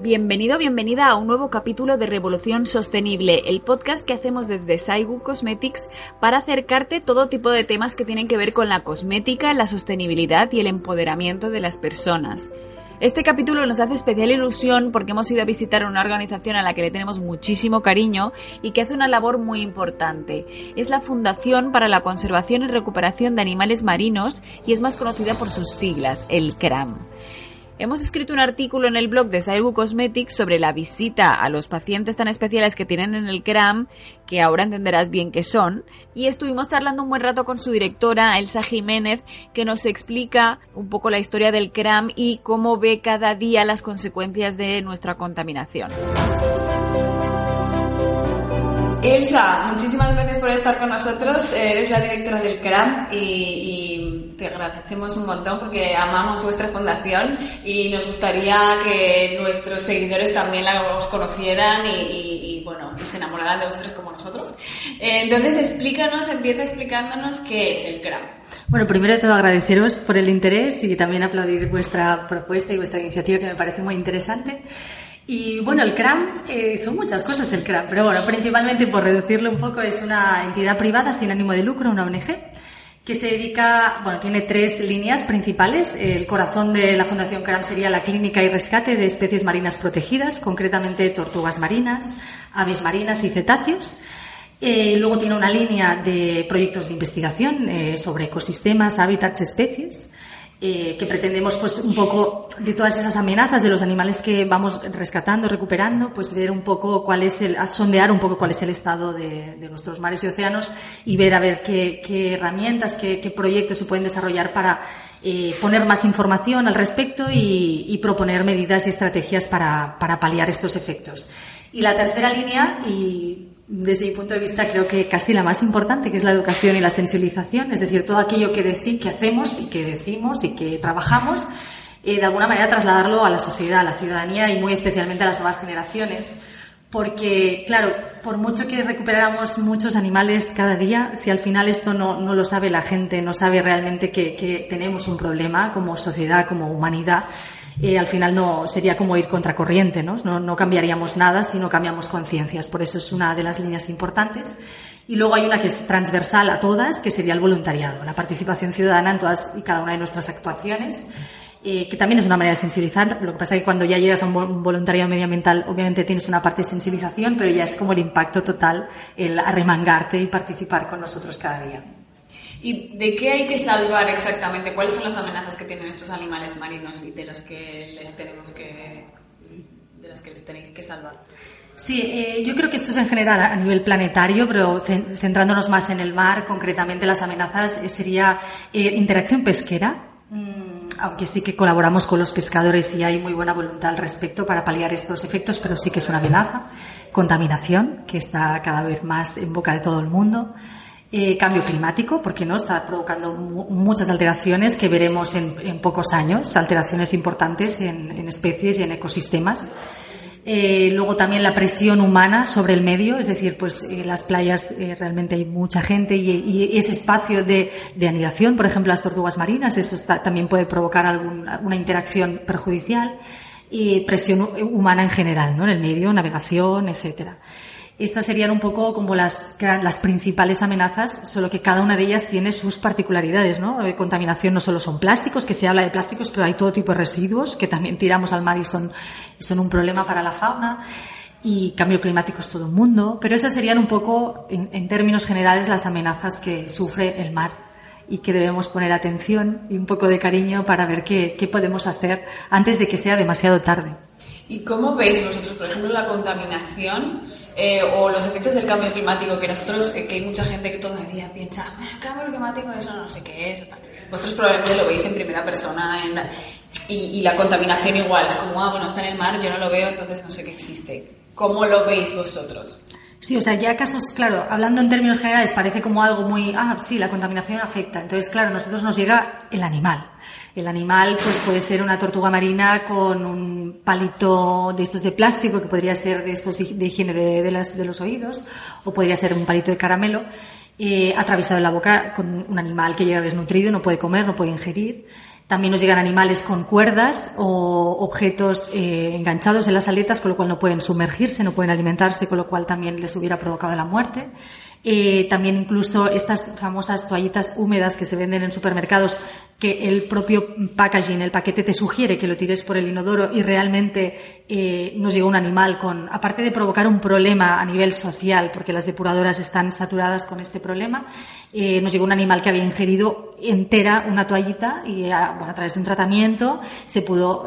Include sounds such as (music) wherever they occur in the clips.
Bienvenido, bienvenida a un nuevo capítulo de Revolución Sostenible, el podcast que hacemos desde Saigu Cosmetics para acercarte todo tipo de temas que tienen que ver con la cosmética, la sostenibilidad y el empoderamiento de las personas. Este capítulo nos hace especial ilusión porque hemos ido a visitar una organización a la que le tenemos muchísimo cariño y que hace una labor muy importante. Es la Fundación para la Conservación y Recuperación de Animales Marinos y es más conocida por sus siglas, el CRAM. Hemos escrito un artículo en el blog de Saibu Cosmetics sobre la visita a los pacientes tan especiales que tienen en el CRAM, que ahora entenderás bien qué son, y estuvimos charlando un buen rato con su directora, Elsa Jiménez, que nos explica un poco la historia del CRAM y cómo ve cada día las consecuencias de nuestra contaminación. Elsa, muchísimas gracias por estar con nosotros. Eres la directora del CRAM y, te agradecemos un montón porque amamos vuestra fundación y nos gustaría que nuestros seguidores también la os conocieran y, bueno, se enamoraran de vosotros como nosotros. Eh, entonces, explícanos, empieza explicándonos qué es el CRAM. Bueno, primero de todo agradeceros por el interés y también aplaudir vuestra propuesta y vuestra iniciativa que me parece muy interesante. Y bueno, el CRAM, eh, son muchas cosas el CRAM, pero bueno, principalmente por reducirlo un poco, es una entidad privada sin ánimo de lucro, una ONG, que se dedica, bueno, tiene tres líneas principales. El corazón de la Fundación CRAM sería la clínica y rescate de especies marinas protegidas, concretamente tortugas marinas, aves marinas y cetáceos. Eh, luego tiene una línea de proyectos de investigación eh, sobre ecosistemas, hábitats, especies. Eh, que pretendemos pues un poco de todas esas amenazas de los animales que vamos rescatando, recuperando, pues ver un poco cuál es el, sondear un poco cuál es el estado de, nuestros mares y océanos y ver a ver qué, herramientas, qué, proyectos se pueden desarrollar para eh, poner más información al respecto y, y proponer medidas y estrategias para, para paliar estos efectos. Y la tercera línea, y desde mi punto de vista creo que casi la más importante, que es la educación y la sensibilización, es decir, todo aquello que, que hacemos y que decimos y que trabajamos, eh, de alguna manera trasladarlo a la sociedad, a la ciudadanía y muy especialmente a las nuevas generaciones. Porque, claro, por mucho que recuperáramos muchos animales cada día, si al final esto no, no lo sabe la gente, no sabe realmente que, que tenemos un problema como sociedad, como humanidad, eh, al final no sería como ir contracorriente, ¿no? ¿no? No cambiaríamos nada si no cambiamos conciencias. Por eso es una de las líneas importantes. Y luego hay una que es transversal a todas, que sería el voluntariado, la participación ciudadana en todas y cada una de nuestras actuaciones. Eh, que también es una manera de sensibilizar. Lo que pasa es que cuando ya llegas a un voluntariado medioambiental, obviamente tienes una parte de sensibilización, pero ya es como el impacto total, el arremangarte y participar con nosotros cada día. ¿Y de qué hay que salvar exactamente? ¿Cuáles son las amenazas que tienen estos animales marinos y de las que les tenemos que, de las que les tenéis que salvar? Sí, eh, yo creo que esto es en general a nivel planetario, pero centrándonos más en el mar, concretamente las amenazas eh, sería eh, interacción pesquera, mm, aunque sí que colaboramos con los pescadores y hay muy buena voluntad al respecto para paliar estos efectos, pero sí que es una amenaza. Contaminación, que está cada vez más en boca de todo el mundo. Eh, cambio climático, porque no está provocando muchas alteraciones que veremos en, pocos años, alteraciones importantes en, especies y en ecosistemas. Eh, luego también la presión humana sobre el medio, es decir, pues en las playas eh, realmente hay mucha gente y, ese espacio de, anidación, por ejemplo, las tortugas marinas, eso también puede provocar alguna interacción perjudicial y presión humana en general, ¿no? En el medio, navegación, etcétera. Estas serían un poco como las, principales amenazas, solo que cada una de ellas tiene sus particularidades, ¿no? Eh, contaminación no solo son plásticos, que se habla de plásticos, pero hay todo tipo de residuos que también tiramos al mar y son, son un problema para la fauna. Y cambio climático es todo un mundo. Pero esas serían un poco, en, términos generales, las amenazas que sufre el mar y que debemos poner atención y un poco de cariño para ver qué, qué podemos hacer antes de que sea demasiado tarde. ¿Y cómo veis vosotros, por ejemplo, la contaminación? Eh, o los efectos del cambio climático, que nosotros, eh, que hay mucha gente que todavía piensa, ah, el cambio climático, eso no sé qué es, vosotros probablemente lo veis en primera persona y, la contaminación igual, es como, ah, bueno, está en el mar, yo no lo veo, entonces no sé qué existe. ¿Cómo lo veis vosotros? Sí, o sea, ya casos, claro, hablando en términos generales, parece como algo muy, ah, sí, la contaminación afecta. Entonces, claro, a nosotros nos llega el animal. El animal pues puede ser una tortuga marina con un palito de estos de plástico que podría ser de estos de higiene de, las, de los oídos o podría ser un palito de caramelo eh, atravesado en la boca con un animal que llega desnutrido, no puede comer, no puede ingerir. También nos llegan animales con cuerdas o objetos eh, enganchados en las aletas, con lo cual no pueden sumergirse, no pueden alimentarse, con lo cual también les hubiera provocado la muerte. Eh, también incluso estas famosas toallitas húmedas que se venden en supermercados que el propio packaging, el paquete te sugiere que lo tires por el inodoro y realmente eh, nos llega un animal con, aparte de provocar un problema a nivel social, porque las depuradoras están saturadas con este problema, eh, nos llegó un animal que había ingerido entera una toallita y a, bueno, a través de un tratamiento se pudo,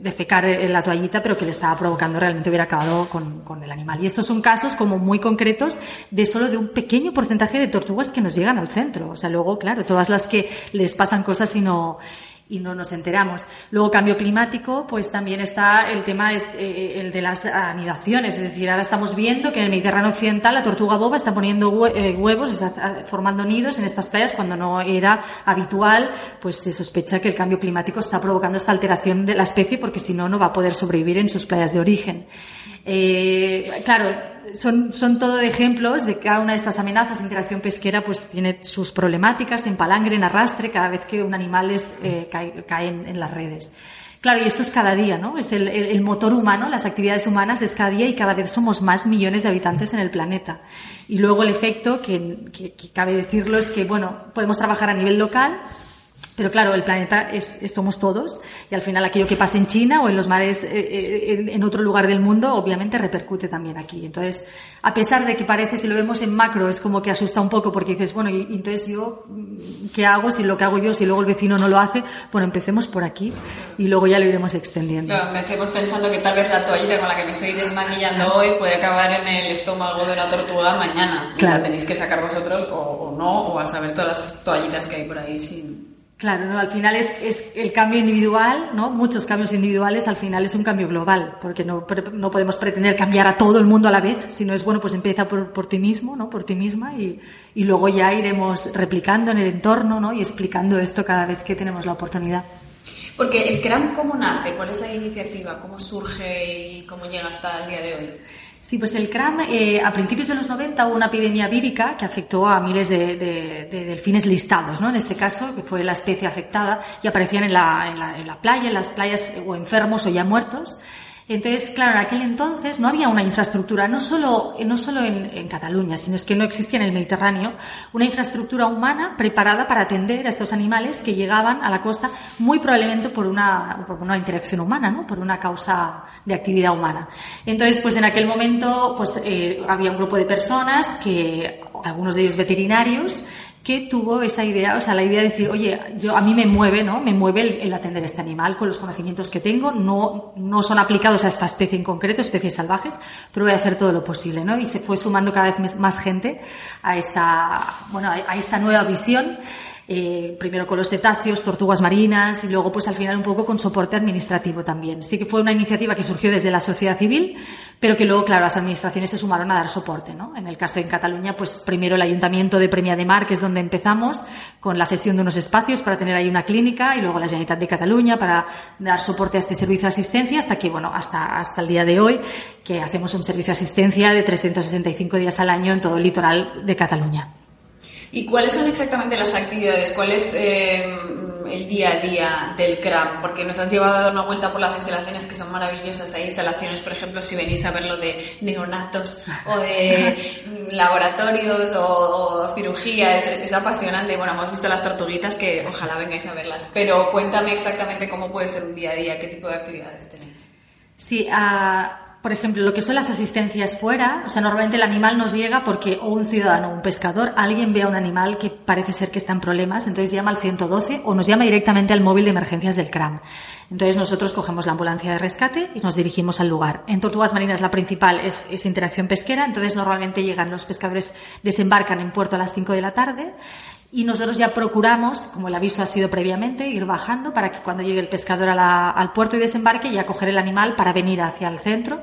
defecar la toallita, pero que le estaba provocando realmente hubiera acabado con, el animal. Y estos son casos como muy concretos solo de un pequeño porcentaje de tortugas que nos llegan al centro. O sea, luego, claro, todas las que les pasan cosas y no, y no nos enteramos. Luego, cambio climático, pues también está el tema es, eh, el de las anidaciones. Es decir, ahora estamos viendo que en el Mediterráneo Occidental la tortuga boba está poniendo eh, huevos, está formando nidos en estas playas cuando no era habitual. Pues se sospecha que el cambio climático está provocando esta alteración de la especie porque si no, no va a poder sobrevivir en sus playas de origen. Eh, claro, son, son todo ejemplos de cada una de estas amenazas. Interacción pesquera pues tiene sus problemáticas en palangre, en arrastre, cada vez que un animal es, eh, cae, en, las redes. Claro, y esto es cada día, ¿no? Es el, motor humano, las actividades humanas es cada día y cada vez somos más millones de habitantes en el planeta. Y luego el efecto, que, que, que cabe decirlo, es que, bueno, podemos trabajar a nivel local, pero claro, el planeta es, es, somos todos y al final aquello que pasa en China o en los mares eh, eh, en otro lugar del mundo obviamente repercute también aquí. Entonces, a pesar de que parece, si lo vemos en macro, es como que asusta un poco porque dices, bueno, y, entonces yo, ¿qué hago? Si lo que hago yo, si luego el vecino no lo hace, bueno, empecemos por aquí y luego ya lo iremos extendiendo. Claro, empecemos pensando que tal vez la toallita con la que me estoy desmaquillando hoy puede acabar en el estómago de una tortuga mañana. Claro. la tenéis que sacar vosotros o, o no, o a saber todas las toallitas que hay por ahí sin Claro, ¿no? al final es, es, el cambio individual, ¿no? Muchos cambios individuales, al final es un cambio global, porque no, no podemos pretender cambiar a todo el mundo a la vez, sino es bueno, pues empieza por, por ti mismo, ¿no? Por ti misma y, y luego ya iremos replicando en el entorno, ¿no? Y explicando esto cada vez que tenemos la oportunidad. Porque el CRAM, ¿cómo nace? ¿Cuál es la iniciativa? ¿Cómo surge y cómo llega hasta el día de hoy? Sí, pues el CRAM, eh, a principios de los 90 hubo una epidemia vírica que afectó a miles de, de, de, delfines listados, ¿no? En este caso, que fue la especie afectada, y aparecían en la, en la, en la playa, en las playas o enfermos o ya muertos. Entonces, claro, en aquel entonces no había una infraestructura, no solo, no solo en, en, Cataluña, sino es que no existía en el Mediterráneo una infraestructura humana preparada para atender a estos animales que llegaban a la costa muy probablemente por una, por una interacción humana, ¿no? Por una causa de actividad humana. Entonces, pues en aquel momento, pues eh, había un grupo de personas que, algunos de ellos veterinarios, que tuvo esa idea, o sea, la idea de decir, oye, yo a mí me mueve, ¿no? Me mueve el, el, atender este animal con los conocimientos que tengo, no, no son aplicados a esta especie en concreto, especies salvajes, pero voy a hacer todo lo posible, ¿no? Y se fue sumando cada vez más gente a esta, bueno, a esta nueva visión eh, primero con los cetáceos, tortugas marinas y luego pues al final un poco con soporte administrativo también. Sí que fue una iniciativa que surgió desde la sociedad civil, pero que luego, claro, las administraciones se sumaron a dar soporte, ¿no? En el caso de Cataluña, pues primero el Ayuntamiento de Premia de Mar, que es donde empezamos, con la cesión de unos espacios para tener ahí una clínica y luego la Generalitat de Cataluña para dar soporte a este servicio de asistencia hasta que, bueno, hasta, hasta el día de hoy, que hacemos un servicio de asistencia de 365 días al año en todo el litoral de Cataluña. ¿Y cuáles son exactamente las actividades? ¿Cuál es eh, el día a día del CRAM? Porque nos has llevado a dar una vuelta por las instalaciones que son maravillosas. Hay instalaciones, por ejemplo, si venís a ver lo de neonatos o de laboratorios o, o cirugía, es, es, apasionante. Bueno, hemos visto las tortuguitas que ojalá vengáis a verlas. Pero cuéntame exactamente cómo puede ser un día a día, qué tipo de actividades tenéis. Sí, uh por ejemplo, lo que son las asistencias fuera, o sea, normalmente el animal nos llega porque o un ciudadano, un pescador, alguien ve a un animal que parece ser que está en problemas, entonces llama al 112 o nos llama directamente al móvil de emergencias del CRAM. Entonces nosotros cogemos la ambulancia de rescate y nos dirigimos al lugar. En Tortugas Marinas la principal es, es interacción pesquera, entonces normalmente llegan los pescadores, desembarcan en puerto a las 5 de la tarde, y nosotros ya procuramos, como el aviso ha sido previamente, ir bajando para que cuando llegue el pescador la, al puerto y desembarque ya coger el animal para venir hacia el centro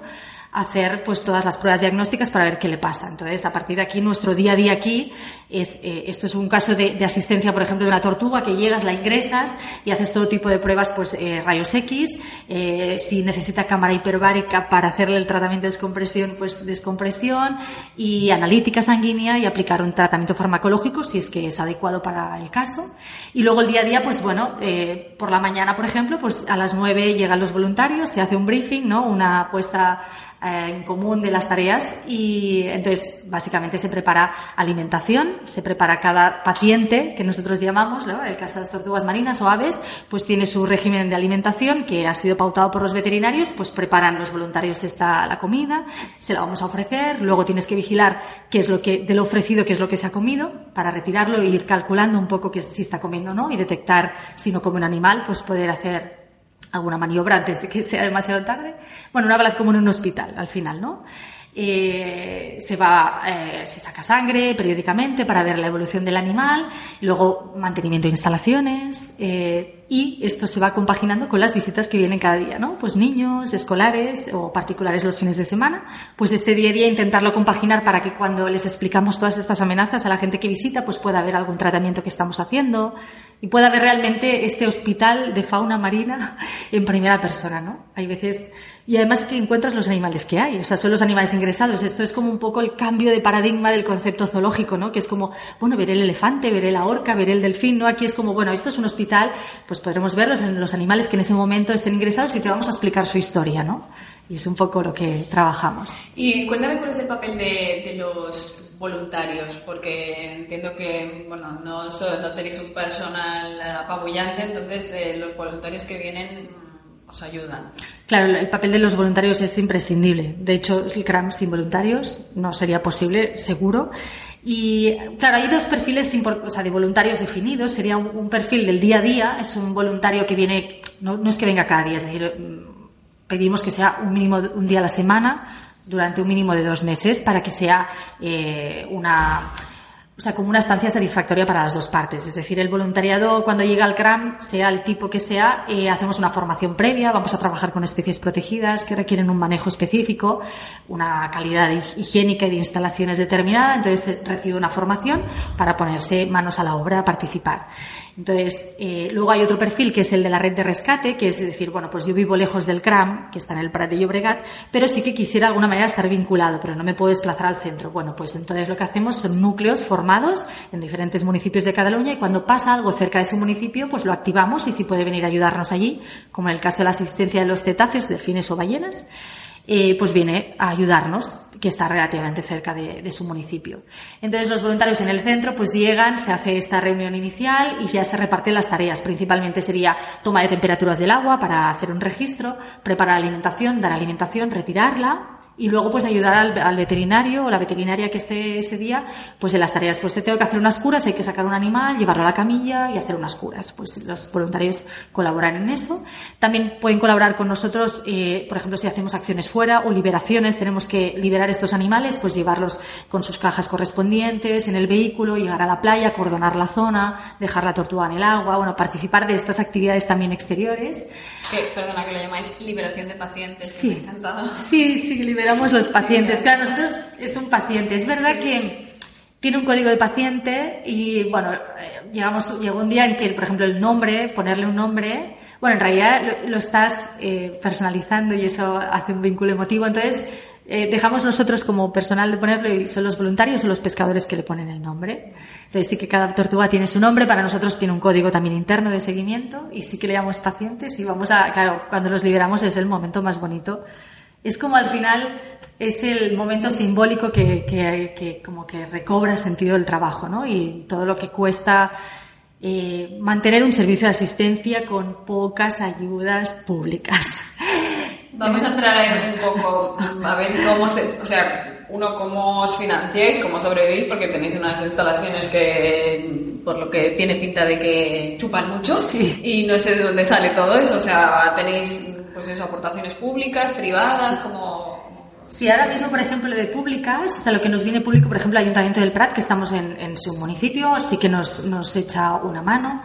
hacer pues todas las pruebas diagnósticas para ver qué le pasa. Entonces, a partir de aquí, nuestro día a día aquí es, eh, esto es un caso de, asistencia, por ejemplo, de una tortuga que llegas, la ingresas y haces todo tipo de pruebas, pues eh, rayos X, eh, si necesita cámara hiperbárica para hacerle el tratamiento de descompresión, pues descompresión y analítica sanguínea y aplicar un tratamiento farmacológico si es que es adecuado para el caso. Y luego el día a día, pues bueno, por la mañana, por ejemplo, pues a las nueve llegan los voluntarios, se hace un briefing, ¿no? Una puesta en común de las tareas y entonces básicamente se prepara alimentación, se prepara cada paciente que nosotros llamamos, ¿no? el caso de las tortugas marinas o aves, pues tiene su régimen de alimentación que ha sido pautado por los veterinarios, pues preparan los voluntarios esta la comida, se la vamos a ofrecer, luego tienes que vigilar qué es lo que de lo ofrecido qué es lo que se ha comido para retirarlo e ir calculando un poco que si está comiendo o no y detectar si no come un animal, pues poder hacer alguna maniobra antes de que sea demasiado tarde. Bueno, una bala como en un hospital, al final, ¿no? Eh, se va, eh, se saca sangre periódicamente para ver la evolución del animal, luego mantenimiento de instalaciones, eh, y esto se va compaginando con las visitas que vienen cada día, ¿no? Pues niños, escolares o particulares los fines de semana, pues este día a día intentarlo compaginar para que cuando les explicamos todas estas amenazas a la gente que visita, pues pueda haber algún tratamiento que estamos haciendo y pueda haber realmente este hospital de fauna marina (laughs) en primera persona, ¿no? Hay veces y además que encuentras los animales que hay, o sea, son los animales ingresados. Esto es como un poco el cambio de paradigma del concepto zoológico, ¿no? Que es como, bueno, veré el elefante, veré la orca, veré el delfín, ¿no? Aquí es como, bueno, esto es un hospital, pues podremos ver los, los animales que en ese momento estén ingresados y te vamos a explicar su historia, ¿no? Y es un poco lo que trabajamos. Y cuéntame cuál es el papel de, los voluntarios, porque entiendo que bueno, no, no tenéis un personal apabullante, entonces eh, los voluntarios que vienen os ayudan. Claro, el papel de los voluntarios es imprescindible. De hecho, el CRAM sin voluntarios no sería posible, seguro. Y claro, hay dos perfiles o de voluntarios definidos. Sería un, perfil del día a día, es un voluntario que viene, no, es que venga cada día, es decir, mm, pedimos que sea un mínimo un día a la semana durante un mínimo de dos meses para que sea eh, una o sea, como una estancia satisfactoria para las dos partes. Es decir, el voluntariado cuando llega al CRAM, sea el tipo que sea, eh, hacemos una formación previa, vamos a trabajar con especies protegidas que requieren un manejo específico, una calidad higiénica y de instalaciones determinada, entonces recibe una formación para ponerse manos a la obra participar. Entonces, eh, luego hay otro perfil que es el de la red de rescate, que es decir, bueno, pues yo vivo lejos del CRAM, que está en el Prat de Llobregat, pero sí que quisiera de alguna manera estar vinculado, pero no me puedo desplazar al centro. Bueno, pues entonces lo que hacemos son núcleos formados en diferentes municipios de Cataluña y cuando pasa algo cerca de su municipio, pues lo activamos y si puede venir a ayudarnos allí, como en el caso de la asistencia de los cetáceos, delfines o ballenas. Eh, pues viene a ayudarnos, que está relativamente cerca de, su municipio. Entonces los voluntarios en el centro pues llegan, se hace esta reunión inicial y ya se reparten las tareas. Principalmente sería toma de temperaturas del agua para hacer un registro, preparar alimentación, dar alimentación, retirarla, y luego pues ayudar al, veterinario o la veterinaria que esté ese día pues en las tareas. Pues tengo que hacer unas curas hay que sacar un animal llevarlo a la camilla y hacer unas curas. Pues los voluntarios colaboran en eso. También pueden colaborar con nosotros eh, por ejemplo si hacemos acciones fuera o liberaciones tenemos que liberar estos animales pues llevarlos con sus cajas correspondientes en el vehículo llegar a la playa cordonar la zona dejar la tortuga en el agua bueno participar de estas actividades también exteriores. Que, perdona que lo llamáis liberación de pacientes sí. sí sí los pacientes. Claro, nosotros es un paciente. Es verdad que tiene un código de paciente y, bueno, eh, llegamos, llegó un día en que, por ejemplo, el nombre, ponerle un nombre, bueno, en realidad lo, estás eh, personalizando y eso hace un vínculo emotivo. Entonces, eh, dejamos nosotros como personal de ponerlo y son los voluntarios o los pescadores que le ponen el nombre. Entonces sí que cada tortuga tiene su nombre, para nosotros tiene un código también interno de seguimiento y sí que le llamamos pacientes y vamos a, claro, cuando los liberamos es el momento más bonito es como al final es el momento simbólico que, que, como que recobra sentido del trabajo, ¿no? Y todo lo que cuesta eh, mantener un servicio de asistencia con pocas ayudas públicas. Vamos a entrar ahí un poco a ver cómo se, o sea, uno cómo os financiáis, cómo sobrevivís, porque tenéis unas instalaciones que, por lo que tiene pinta de que chupan mucho, y no sé de dónde sale todo eso, o sea, tenéis pues eso, aportaciones públicas, privadas, como... Sí, ahora mismo, por ejemplo, de públicas, o sea, lo que nos viene público, por ejemplo, el Ayuntamiento del Prat, que estamos en, su municipio, sí que nos, nos echa una mano.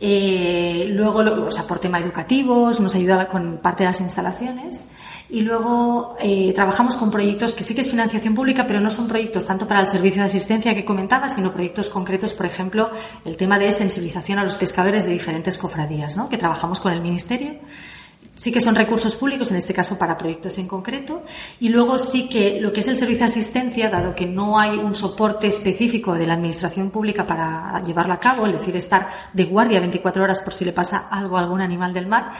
Eh, luego, o sea, por tema educativos, nos ayuda con parte de las instalaciones. Y luego eh, trabajamos con proyectos que sí que es financiación pública, pero no son proyectos tanto para el servicio de asistencia que comentaba, sino proyectos concretos, por ejemplo, el tema de sensibilización a los pescadores de diferentes cofradías, ¿no? que trabajamos con el Ministerio sí que son recursos públicos, en este caso para proyectos en concreto, y luego sí que lo que es el servicio de asistencia, dado que no hay un soporte específico de la administración pública para llevarlo a cabo, es decir, estar de guardia 24 horas por si le pasa algo a algún animal del mar,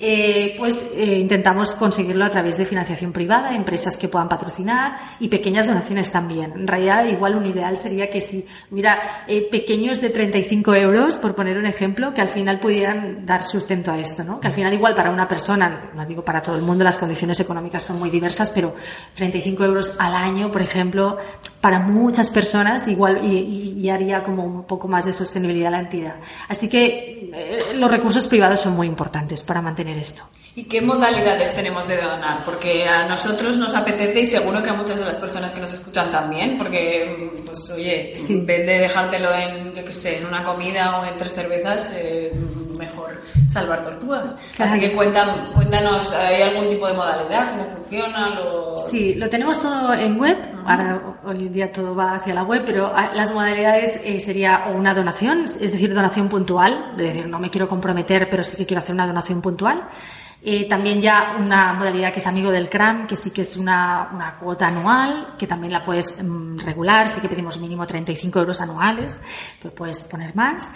eh, pues eh, intentamos conseguirlo a través de financiación privada, empresas que puedan patrocinar y pequeñas donaciones también. En realidad, igual un ideal sería que si hubiera eh, pequeños de 35 euros, por poner un ejemplo, que al final pudieran dar sustento a esto, ¿no? Que al final igual para una persona, no digo para todo el mundo, las condiciones económicas son muy diversas, pero 35 euros al año, por ejemplo, para muchas personas igual y, haría como un poco más de sostenibilidad la entidad. Así que los recursos privados son muy importantes para mantener esto. ¿Y qué modalidades tenemos de donar? Porque a nosotros nos apetece y seguro que a muchas de las personas que nos escuchan también, porque, pues, oye, en vez de dejártelo en, yo qué sé, en una comida o en tres cervezas, eh, mejor salvar tortugas. Así que cuéntanos, ¿hay algún tipo de modalidad? ¿Cómo funciona? Sí, lo tenemos todo en web. Ahora, hoy en día todo va hacia la web, pero ah, las modalidades eh, sería una donación, es decir, donación puntual, es decir, no me quiero comprometer, pero sí que quiero hacer una donación puntual. Eh, también ya una modalidad que es amigo del CRAM, que sí que es una, una cuota anual, que también la puedes mm, regular, sí que pedimos mínimo 35 euros anuales, pero puedes poner más.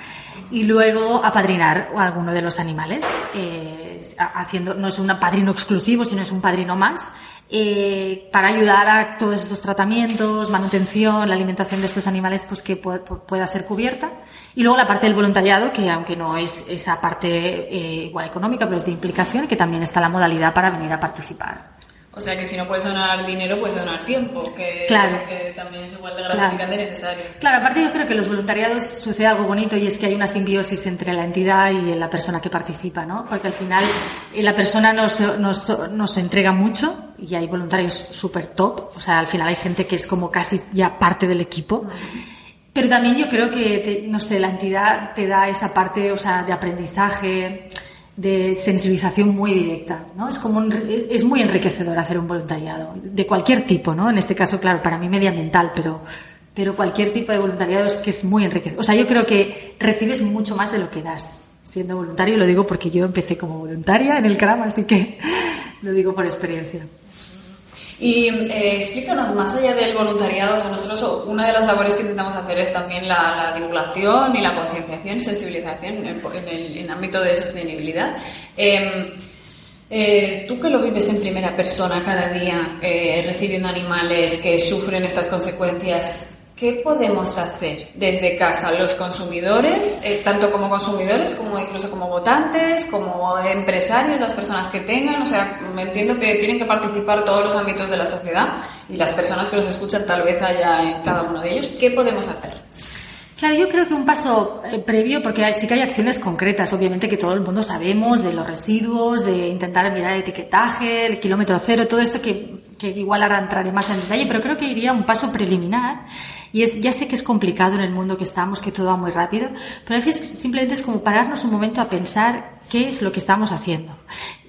Y luego apadrinar a alguno de los animales, eh, haciendo, no es un padrino exclusivo, sino es un padrino más, eh, para ayudar a todos estos tratamientos, manutención, la alimentación de estos animales, pues que pueda ser cubierta. Y luego la parte del voluntariado, que aunque no es esa parte eh, igual económica, pero es de implicación, que también está la modalidad para venir a participar. O sea que si no puedes donar dinero, puedes donar tiempo, que, también es igual de gratificante necesario. Claro, aparte yo creo que en los voluntariados sucede algo bonito y es que hay una simbiosis entre la entidad y la persona que participa, ¿no? Porque al final eh, la persona nos, nos, nos entrega mucho y hay voluntarios súper top, o sea, al final hay gente que es como casi ya parte del equipo. Pero también yo creo que, no sé, la entidad te da esa parte, o sea, de aprendizaje, de sensibilización muy directa, ¿no? Es como es, muy enriquecedor hacer un voluntariado de cualquier tipo, ¿no? En este caso, claro, para mí medioambiental, pero pero cualquier tipo de voluntariado es que es muy enriquecedor. O sea, yo creo que recibes mucho más de lo que das siendo voluntario. Lo digo porque yo empecé como voluntaria en el CRAM, así que (laughs) lo digo por experiencia. Y eh, explícanos, más allá del voluntariado, o sea, nosotros una de las labores que intentamos hacer es también la, divulgación y la concienciación sensibilización en, el ámbito de sostenibilidad. Em, eh, tú que lo vives en primera persona cada día, eh, recibiendo animales que sufren estas consecuencias, ¿Qué podemos hacer desde casa los consumidores, eh, tanto como consumidores como incluso como votantes, como empresarios, las personas que tengan? O sea, me entiendo que tienen que participar todos los ámbitos de la sociedad y las personas que los escuchan tal vez haya en cada uno de ellos. ¿Qué podemos hacer? Claro, yo creo que un paso eh, previo, porque sí que hay acciones concretas, obviamente que todo el mundo sabemos de los residuos, de intentar mirar el etiquetaje, el kilómetro cero, todo esto que, que igual ahora entraré más en detalle, pero creo que iría un paso preliminar y es, ya sé que es complicado en el mundo que estamos, que todo va muy rápido, pero a veces simplemente es como pararnos un momento a pensar qué es lo que estamos haciendo.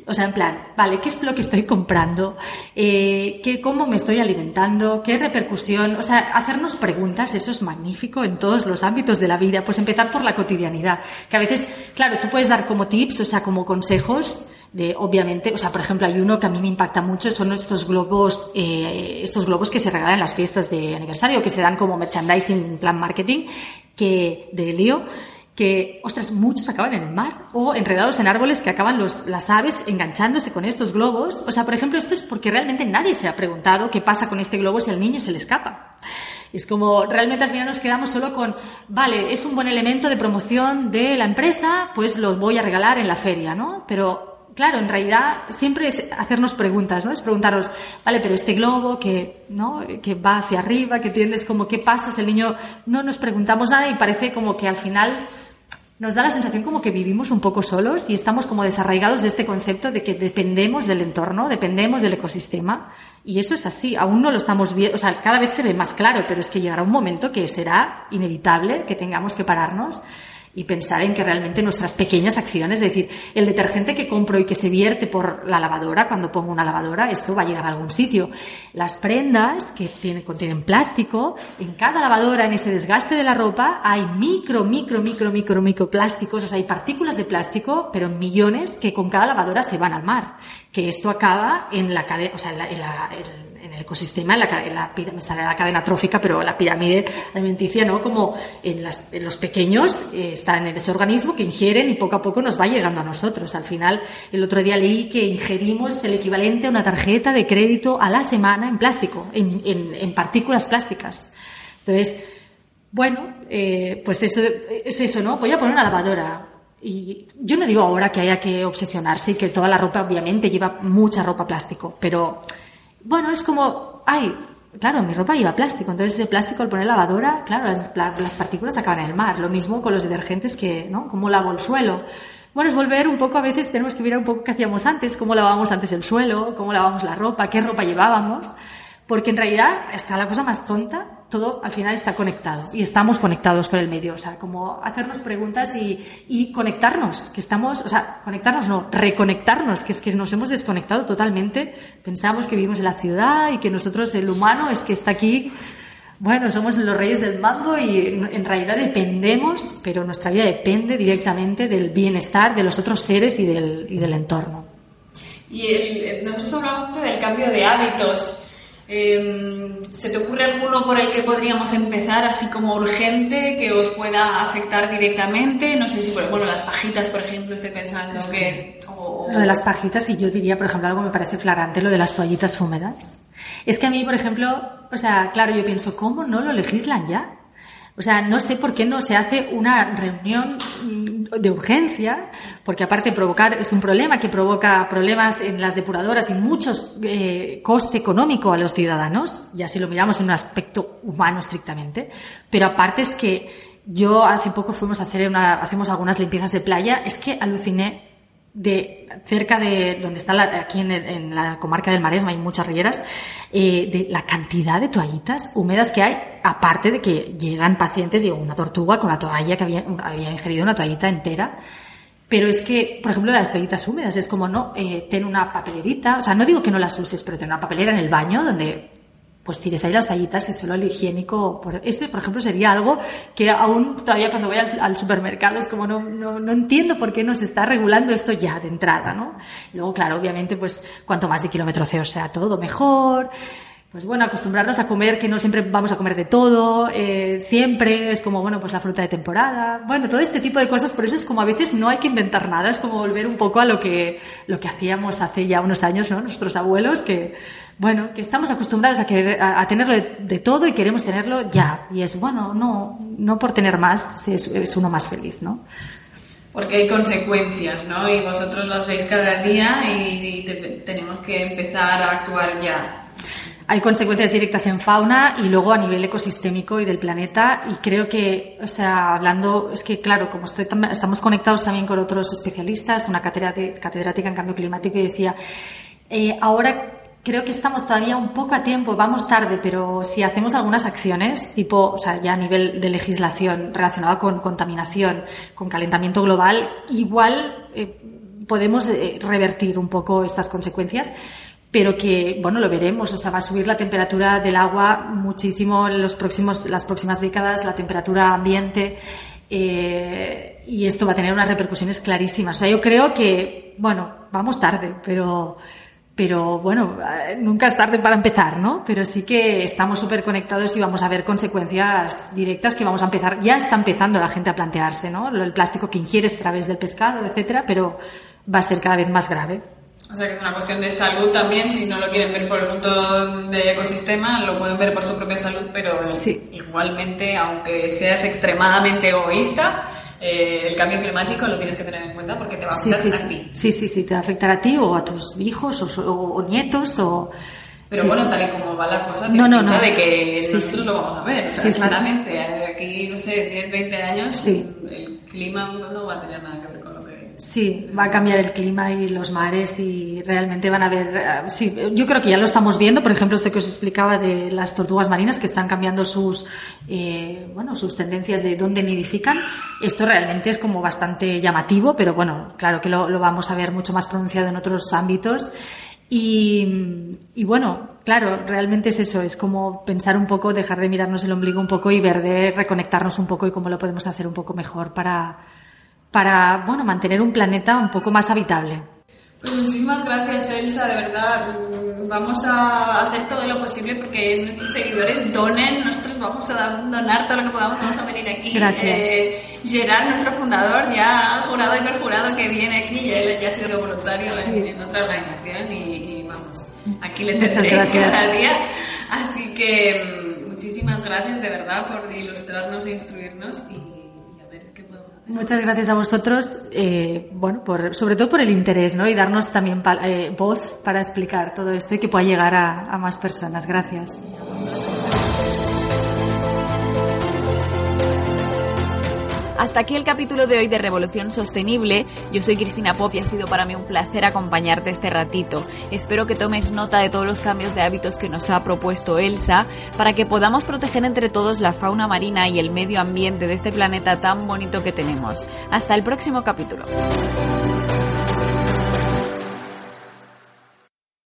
O sea, en plan, vale, ¿qué es lo que estoy comprando? Eh, ¿qué, ¿Cómo me estoy alimentando? ¿Qué repercusión? O sea, hacernos preguntas, eso es magnífico en todos los ámbitos de la vida. Pues empezar por la cotidianidad. Que a veces, claro, tú puedes dar como tips, o sea, como consejos, de obviamente, o sea, por ejemplo, hay uno que a mí me impacta mucho, son estos globos, eh, estos globos que se regalan en las fiestas de aniversario, que se dan como merchandising plan marketing, que de lío, que, ostras, muchos acaban en el mar o enredados en árboles que acaban los, las aves enganchándose con estos globos. O sea, por ejemplo, esto es porque realmente nadie se ha preguntado qué pasa con este globo si al niño se le escapa. Es como, realmente al final nos quedamos solo con, vale, es un buen elemento de promoción de la empresa, pues los voy a regalar en la feria, ¿no? Pero claro, en realidad siempre es hacernos preguntas, ¿no? Es preguntaros, vale, pero este globo que, ¿no? Que va hacia arriba, que tienes como, ¿qué pasa? El niño no nos preguntamos nada y parece como que al final nos da la sensación como que vivimos un poco solos y estamos como desarraigados de este concepto de que dependemos del entorno, dependemos del ecosistema. Y eso es así, aún no lo estamos viendo, o sea, cada vez se ve más claro, pero es que llegará un momento que será inevitable que tengamos que pararnos y pensar en que realmente nuestras pequeñas acciones, es decir, el detergente que compro y que se vierte por la lavadora, cuando pongo una lavadora, esto va a llegar a algún sitio. Las prendas que tienen, contienen plástico, en cada lavadora, en ese desgaste de la ropa, hay micro, micro, micro, micro, micro plásticos, o sea, hay partículas de plástico, pero millones que con cada lavadora se van al mar. Que esto acaba en la cadena, o sea, en, la, en, la, ecosistema, en la, en la, me sale la cadena trófica, pero la pirámide alimenticia, ¿no? Como en, las, en los pequeños eh, están en ese organismo que ingieren y poco a poco nos va llegando a nosotros. Al final, el otro día leí que ingerimos el equivalente a una tarjeta de crédito a la semana en plástico, en, en, en partículas plásticas. Entonces, bueno, eh, pues eso es eso, ¿no? Voy a poner una lavadora. Y yo no digo ahora que haya que obsesionarse y que toda la ropa obviamente lleva mucha ropa plástico, pero bueno, es como, ay, claro, mi ropa lleva plástico, entonces ese plástico al poner lavadora, claro, las, las partículas acaban en el mar. Lo mismo con los detergentes que, ¿no? Como lavo el suelo. Bueno, es volver un poco, a veces tenemos que mirar un poco qué hacíamos antes, cómo lavábamos antes el suelo, cómo lavábamos la ropa, qué ropa llevábamos, porque en realidad está la cosa más tonta todo al final está conectado y estamos conectados con el medio. O sea, como hacernos preguntas y, conectarnos, que estamos, o sea, conectarnos no, reconectarnos, que es que nos hemos desconectado totalmente. Pensamos que vivimos en la ciudad y que nosotros, el humano, es que está aquí. Bueno, somos los reyes del mambo y en realidad dependemos, pero nuestra vida depende directamente del bienestar de los otros seres y del, y del entorno. Y el, nosotros hablamos del cambio de hábitos. Eh, ¿Se te ocurre alguno por el que podríamos empezar así como urgente que os pueda afectar directamente? No sé si, bueno, las pajitas, por ejemplo, estoy pensando Sí. que... o- Lo de las pajitas, y yo diría, por ejemplo, algo me parece flagrante, lo de las toallitas húmedas. Es que a mí, por ejemplo, o sea, claro, yo pienso, ¿cómo no lo legislan ya? O sea, no sé por qué no se hace una reunión mm, de urgencia, porque aparte provocar, es un problema que provoca problemas en las depuradoras y muchos eh, coste económico a los ciudadanos, ya si lo miramos en un aspecto humano estrictamente, pero aparte es que yo hace poco fuimos a hacer una, hacemos algunas limpiezas de playa, es que aluciné de cerca de donde está la, aquí en, en la comarca del Maresma hay muchas rieras eh, de la cantidad de toallitas húmedas que hay aparte de que llegan pacientes y una tortuga con la toalla que había, había ingerido una toallita entera. Pero es que, por ejemplo, las toallitas húmedas es como, no, eh, ten una papelerita, o sea, no digo que no las uses, pero ten una papelera en el baño donde pues tires ahí las toallitas y solo el higiénico. Por, ese, por ejemplo, sería algo que aún todavía cuando voy al, al supermercado es como no, no, no entiendo por qué no se está regulando esto ya de entrada, ¿no? Luego, claro, obviamente, pues cuanto más de kilómetro cero sea todo mejor. Pues bueno, acostumbrarnos a comer, que no siempre vamos a comer de todo, eh, siempre es como, bueno, pues la fruta de temporada. Bueno, todo este tipo de cosas, por eso es como a veces no hay que inventar nada, es como volver un poco a lo que, lo que hacíamos hace ya unos años, ¿no? Nuestros abuelos, que, bueno, que estamos acostumbrados a, querer, a, a tenerlo de, de, todo y queremos tenerlo ya. Y es, bueno, no, no por tener más es, es uno más feliz, ¿no? Porque hay consecuencias, ¿no? Y vosotros las veis cada día y, te, tenemos que empezar a actuar ya. Hay consecuencias directas en fauna y luego a nivel ecosistémico y del planeta. Y creo que, o sea, hablando, es que claro, como estoy, estamos conectados también con otros especialistas, una catedrática en cambio climático y decía, eh, ahora creo que estamos todavía un poco a tiempo, vamos tarde, pero si hacemos algunas acciones, tipo, o sea, ya a nivel de legislación relacionada con contaminación, con calentamiento global, igual eh, podemos eh, revertir un poco estas consecuencias pero que, bueno, lo veremos, o sea, va a subir la temperatura del agua muchísimo en los próximos, las próximas décadas, la temperatura ambiente, eh, y esto va a tener unas repercusiones clarísimas. O sea, yo creo que, bueno, vamos tarde, pero, pero bueno, nunca es tarde para empezar, ¿no? Pero sí que estamos súper conectados y vamos a ver consecuencias directas que vamos a empezar, ya está empezando la gente a plantearse, ¿no? El plástico que ingieres a través del pescado, etcétera, pero va a ser cada vez más grave. O sea que es una cuestión de salud también, si no lo quieren ver por el punto de ecosistema, lo pueden ver por su propia salud, pero sí. igualmente, aunque seas extremadamente egoísta, eh, el cambio climático lo tienes que tener en cuenta porque te va a afectar sí, sí, a ti. Sí, sí, sí, te va a afectar a ti o a tus hijos o, o, o nietos o... Pero bueno, tal y como va la cosa, no, no, no. de que nosotros lo vamos a ver, o sea, claramente, aquí, no sé, 10, 20 años, el clima no va a tener nada que ver con lo que Sí, va a cambiar el clima y los mares y realmente van a ver, eh, sí, yo creo que ya lo estamos viendo, por ejemplo, este que os explicaba de las tortugas marinas que están cambiando sus, eh, bueno, sus tendencias de dónde nidifican. Esto realmente es como bastante llamativo, pero bueno, claro que lo, lo vamos a ver mucho más pronunciado en otros ámbitos. Y, y, bueno, claro, realmente es eso, es como pensar un poco, dejar de mirarnos el ombligo un poco y ver de reconectarnos un poco y cómo lo podemos hacer un poco mejor para, para bueno, mantener un planeta un poco más habitable. Pues muchísimas gracias, Elsa, de verdad. Vamos a hacer todo lo posible porque nuestros seguidores donen, nosotros vamos a donar todo lo que podamos, vamos a venir aquí. Gracias. Eh, Gerard, nuestro fundador, ya ha jurado y perjurado que viene aquí y él ya ha sido voluntario sí. en, en, otra organización y, y, vamos, aquí le tendréis cada día. Así que mm, muchísimas gracias de verdad por ilustrarnos e instruirnos y Muchas gracias a vosotros, eh, bueno, por, sobre todo por el interés, ¿no? Y darnos también pa, eh, voz para explicar todo esto y que pueda llegar a, a más personas. Gracias. Aquí el capítulo de hoy de Revolución Sostenible. Yo soy Cristina Pop y ha sido para mí un placer acompañarte este ratito. Espero que tomes nota de todos los cambios de hábitos que nos ha propuesto Elsa para que podamos proteger entre todos la fauna marina y el medio ambiente de este planeta tan bonito que tenemos. Hasta el próximo capítulo.